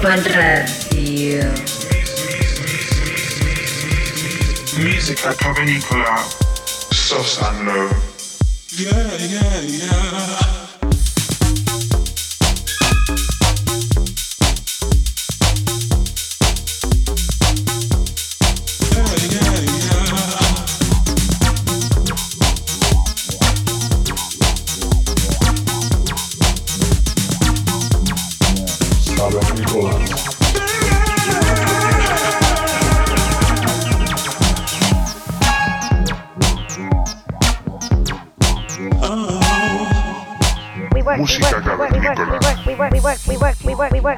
Ibiza Global Radio. Musica cavernicola, soft and low. Yeah, yeah, yeah.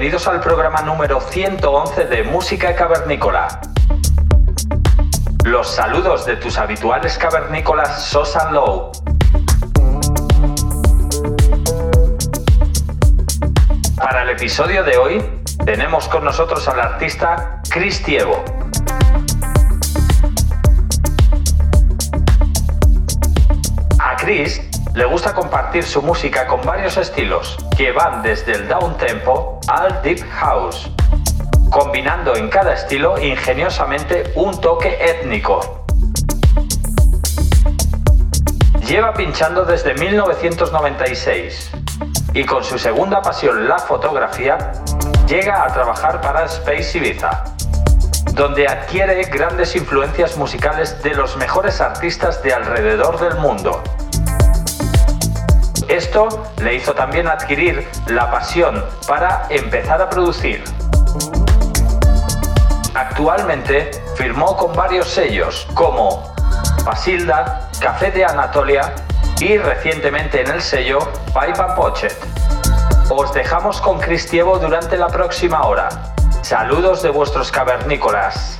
Bienvenidos al programa número 111 de Música Cavernícola. Los saludos de tus habituales cavernícolas Sosan Low. Para el episodio de hoy tenemos con nosotros al artista Chris Tievo. A Chris le gusta compartir su música con varios estilos, que van desde el down tempo al deep house, combinando en cada estilo ingeniosamente un toque étnico. Lleva pinchando desde 1996 y con su segunda pasión, la fotografía, llega a trabajar para Space Ibiza, donde adquiere grandes influencias musicales de los mejores artistas de alrededor del mundo. Esto le hizo también adquirir la pasión para empezar a producir. Actualmente firmó con varios sellos como Pasilda, Café de Anatolia y recientemente en el sello Pipe and Pochet. Os dejamos con Cristievo durante la próxima hora. Saludos de vuestros cavernícolas.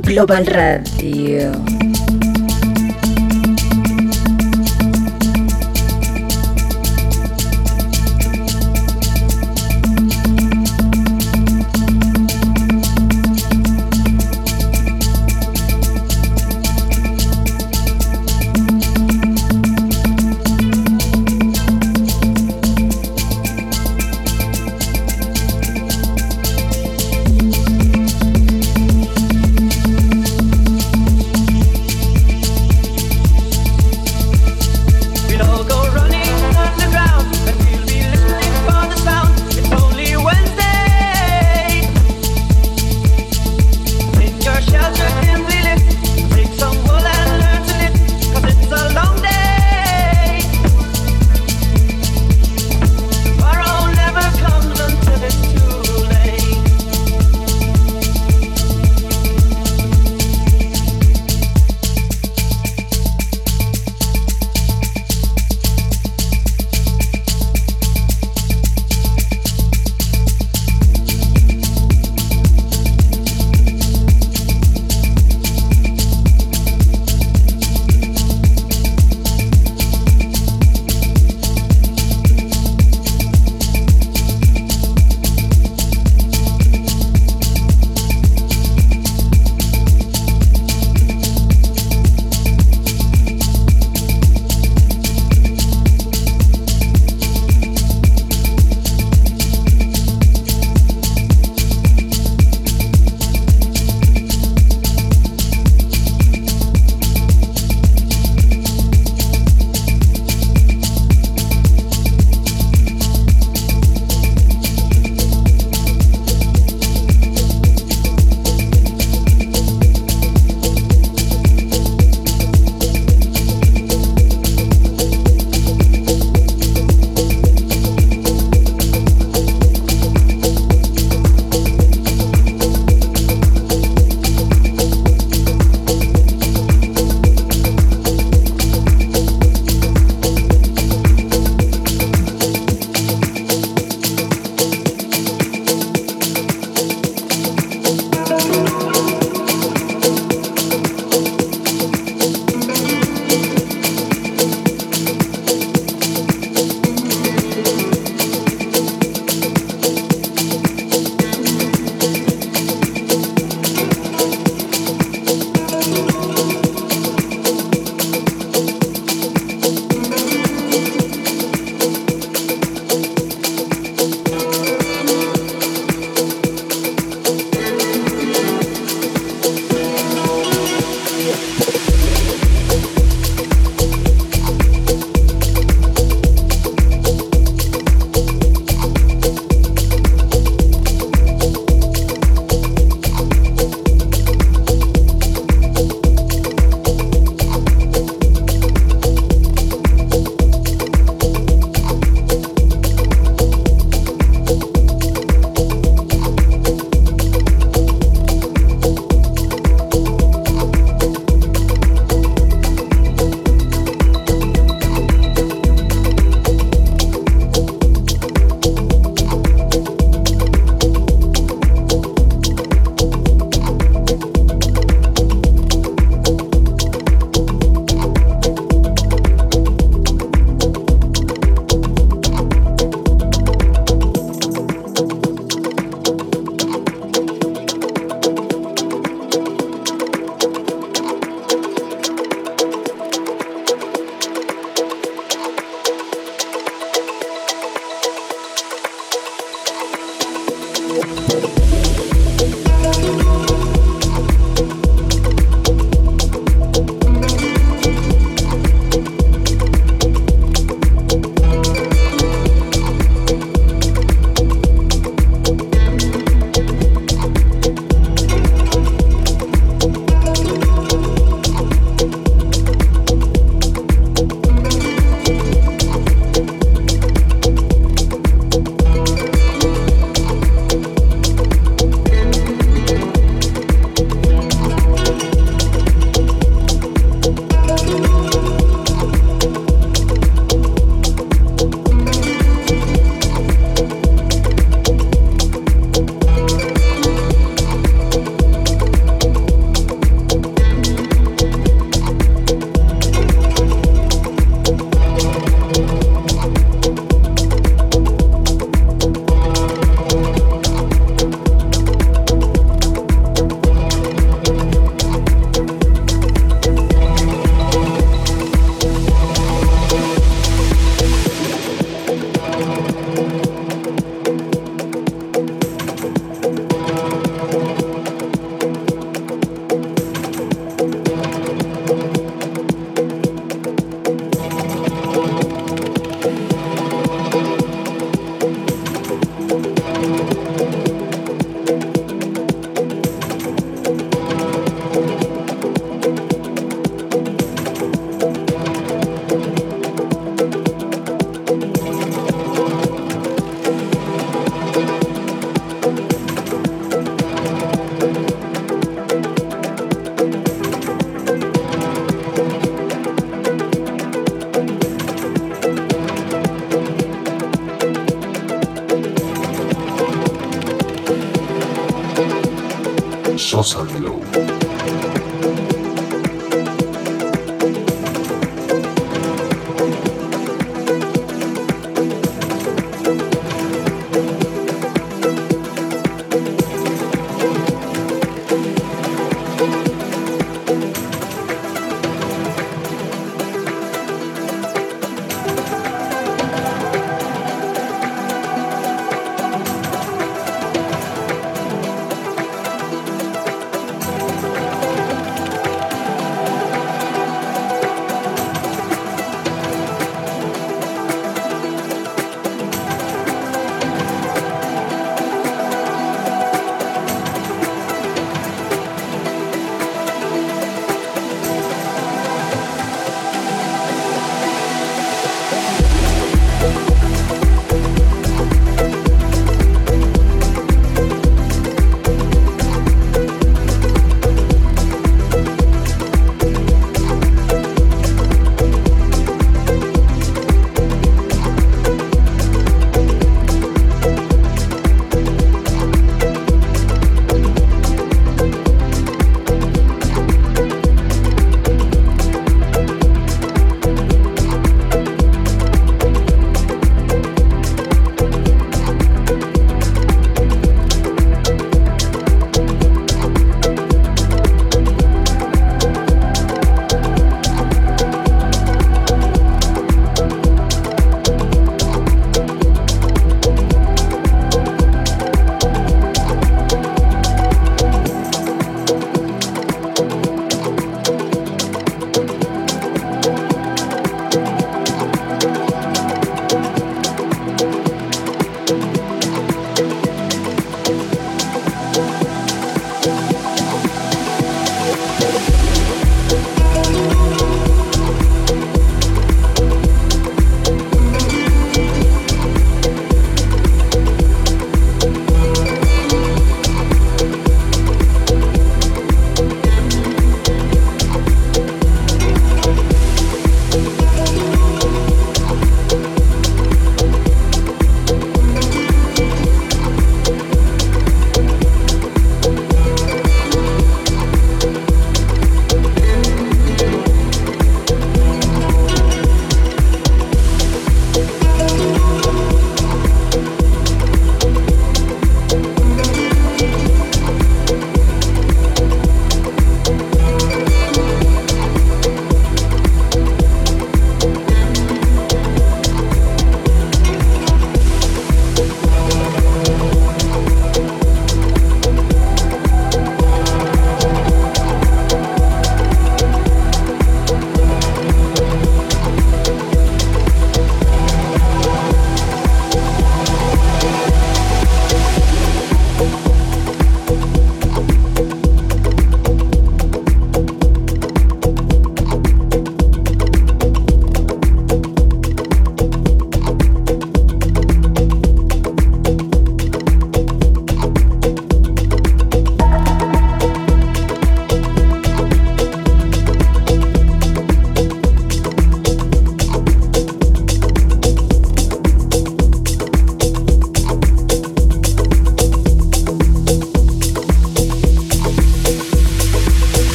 Global Radio.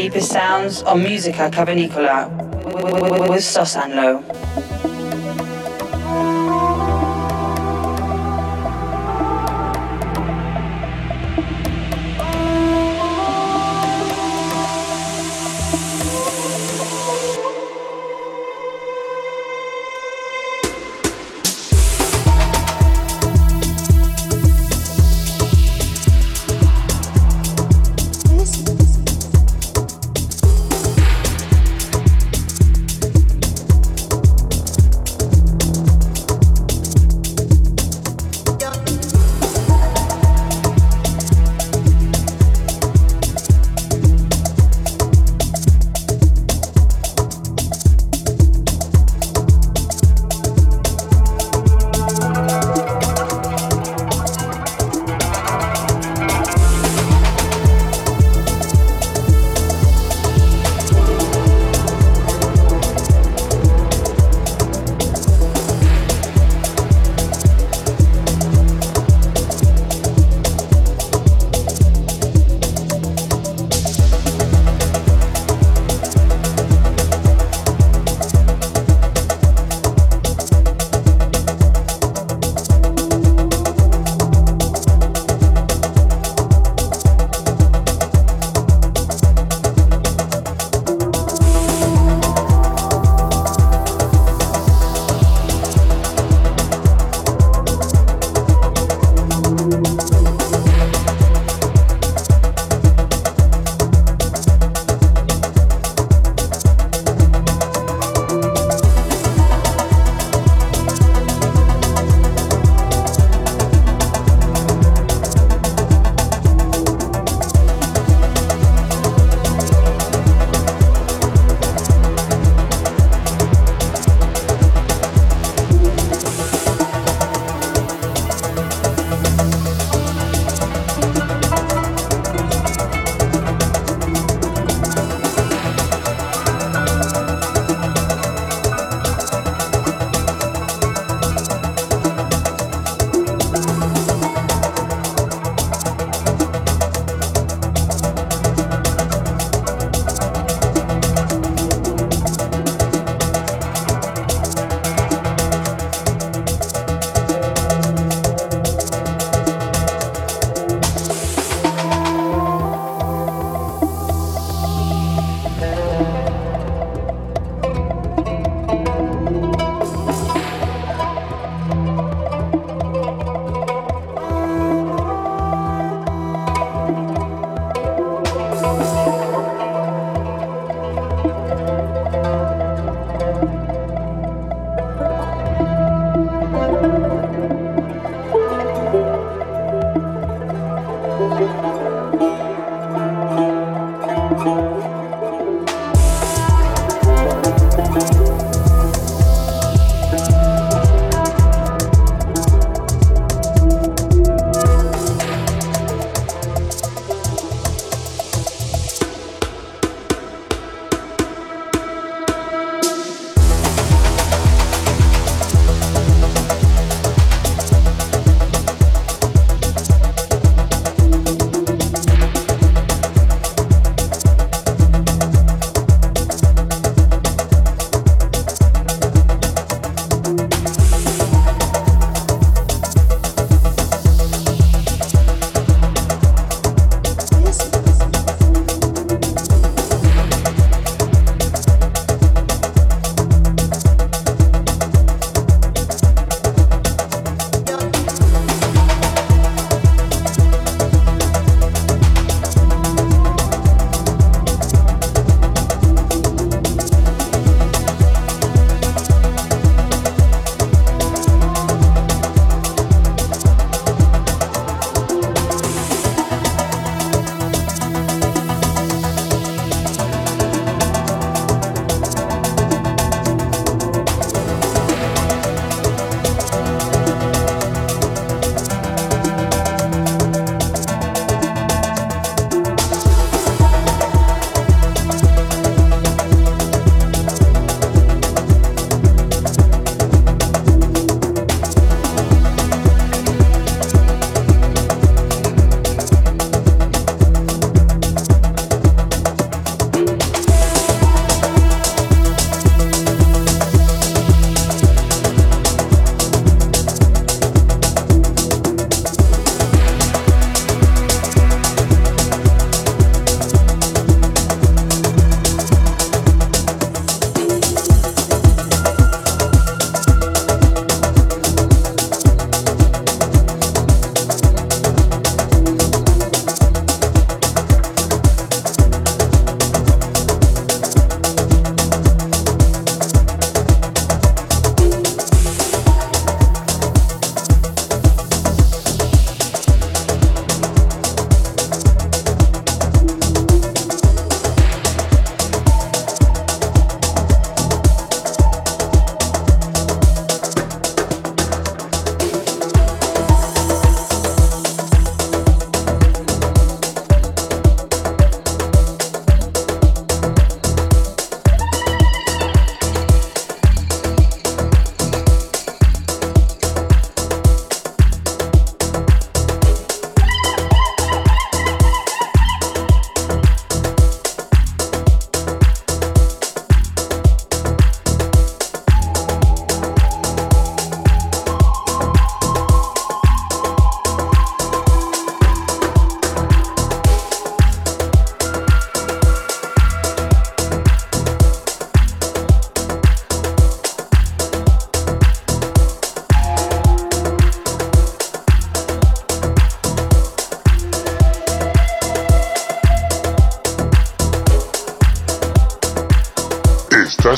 Deepest sounds on Musica Cavernicola with Sosanlo.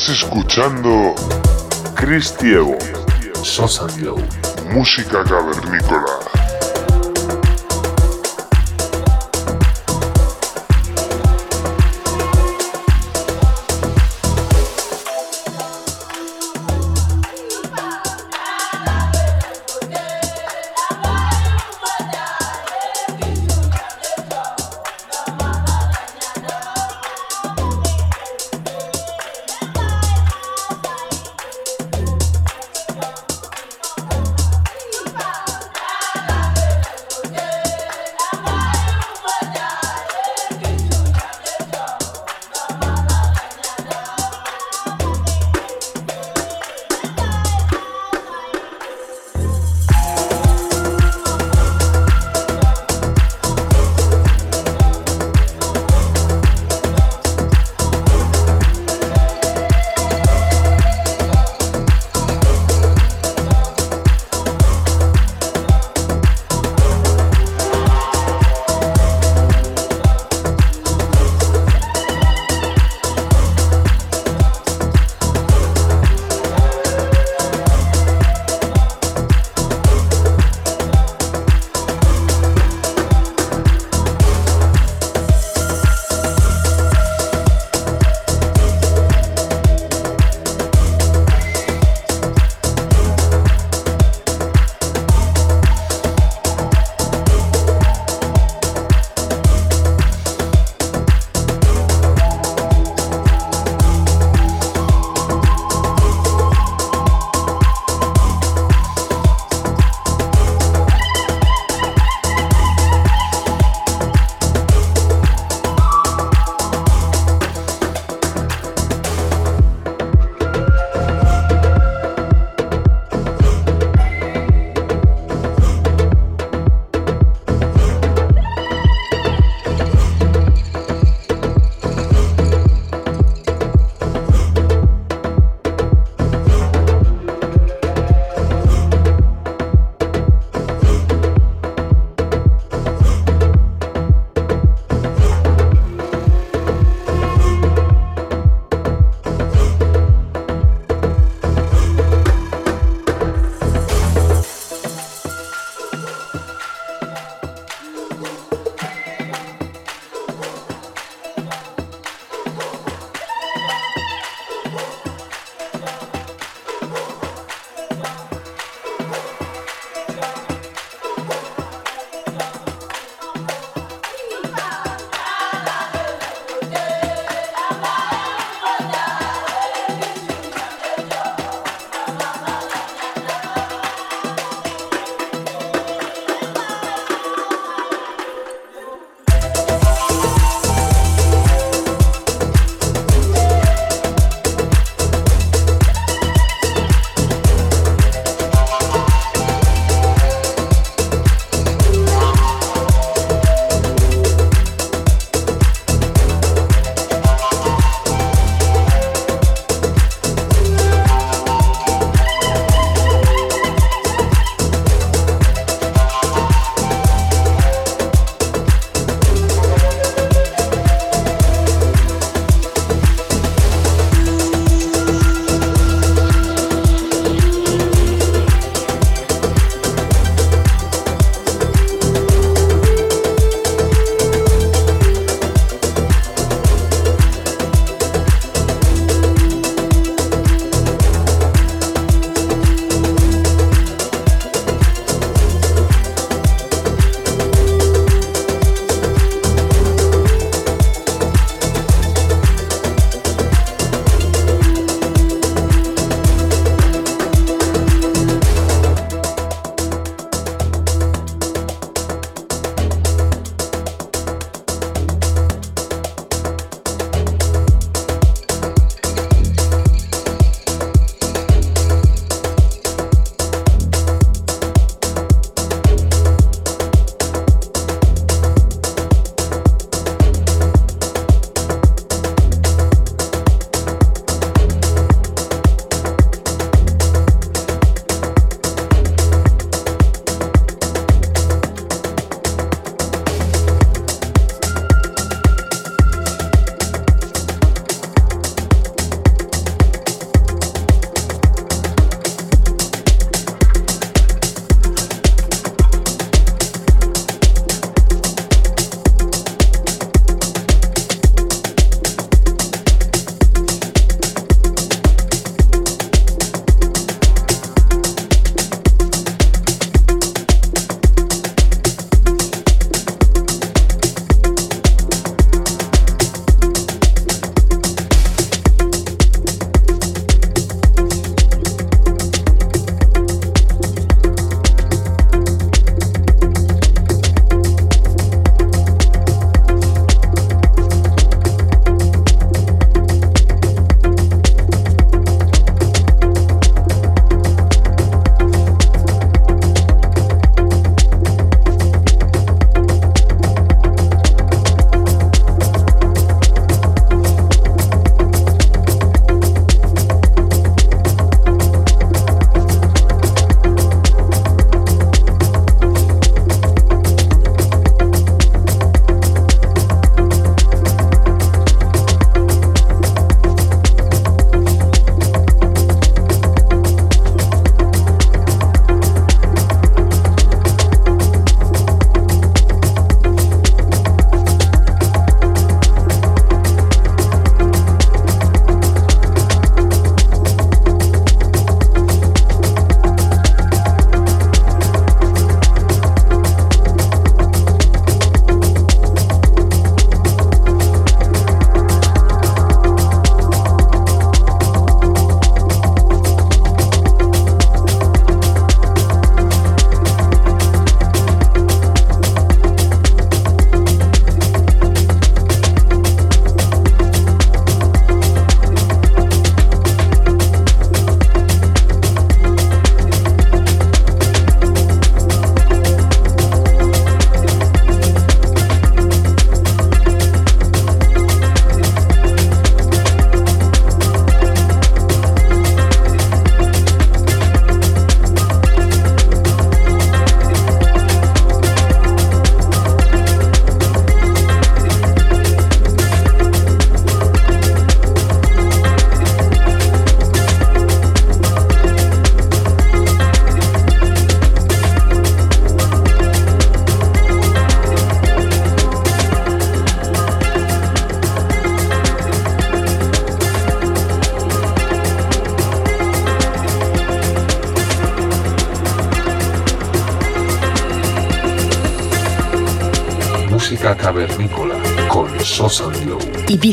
Estás escuchando Cristiego, Sosa Glow. música cavernícola.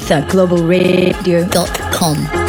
etherglobalradio.com.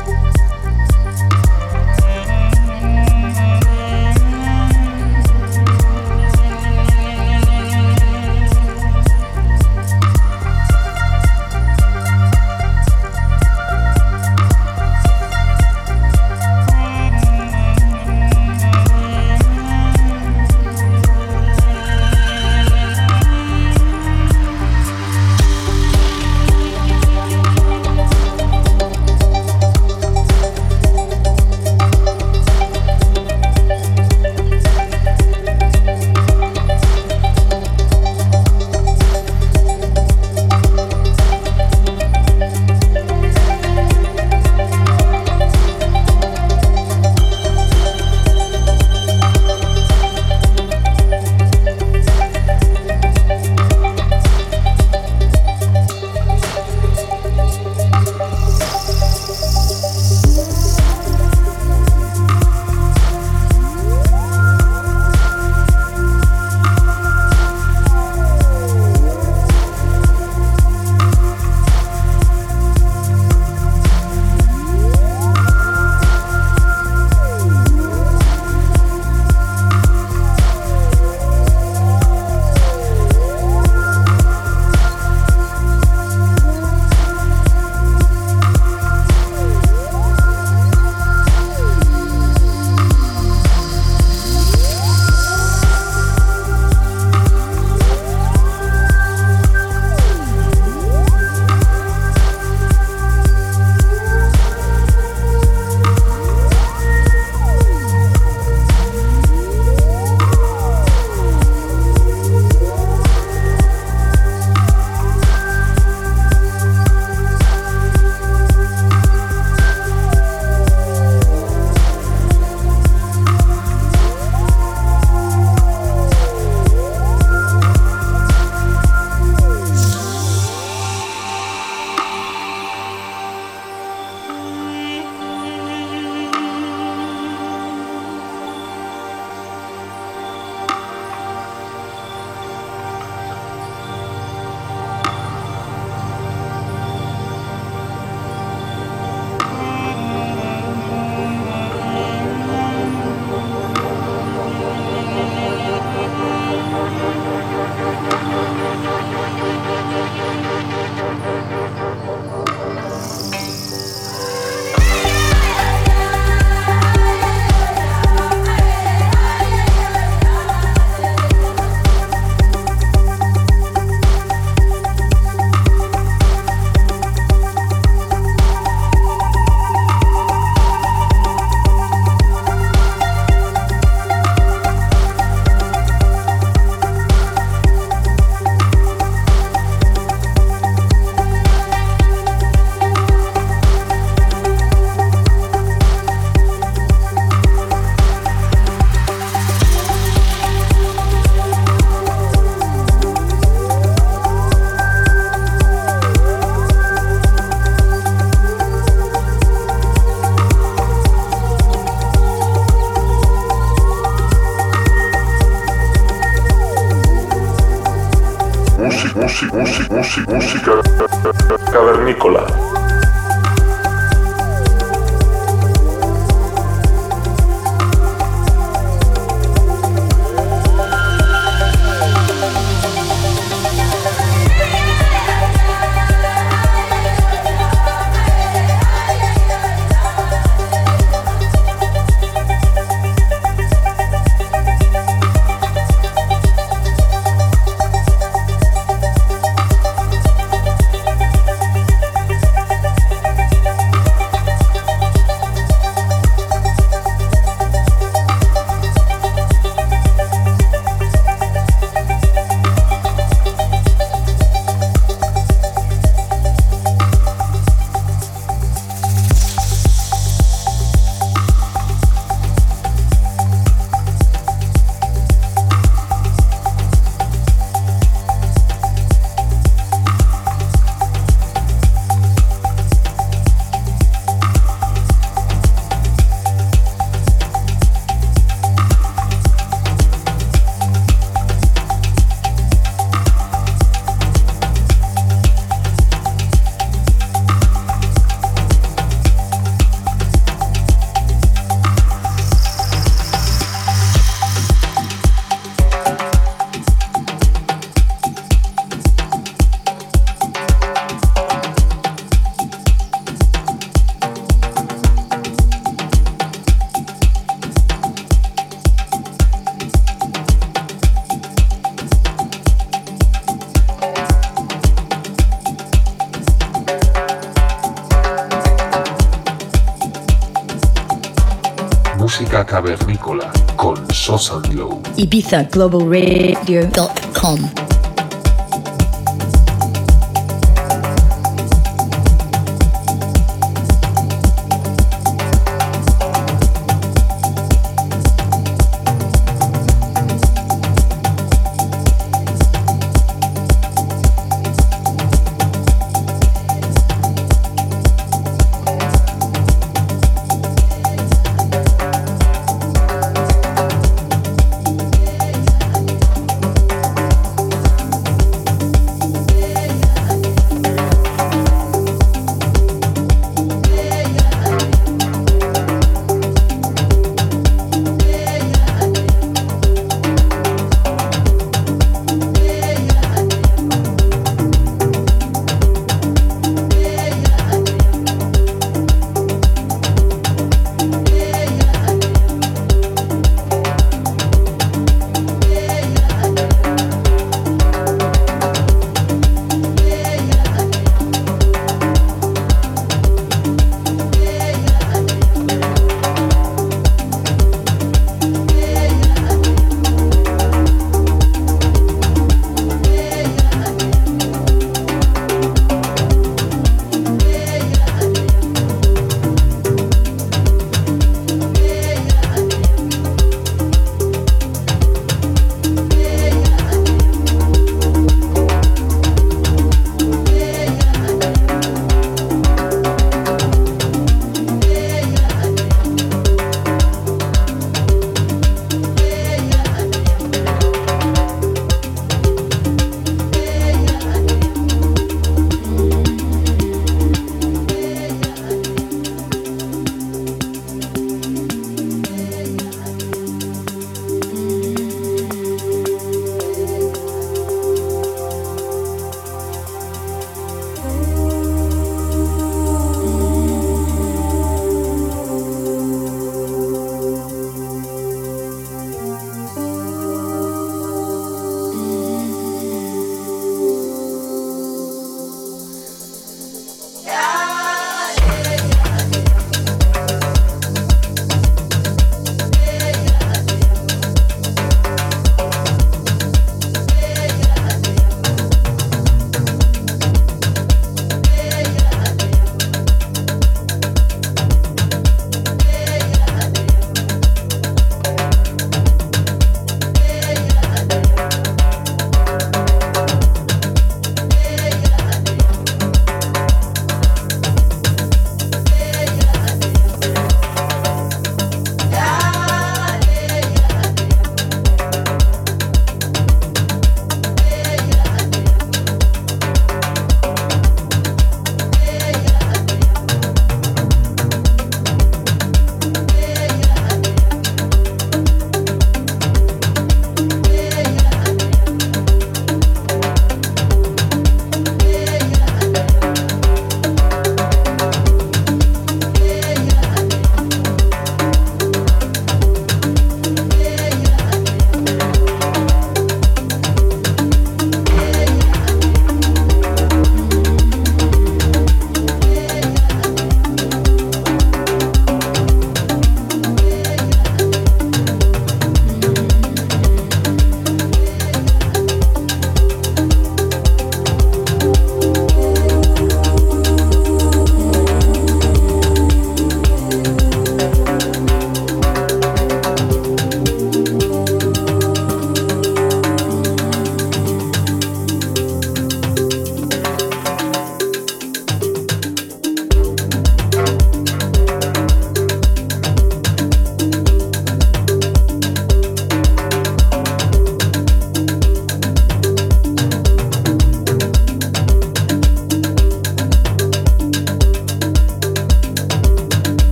IbizaGlobalRadio.com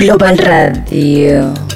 Global Radio.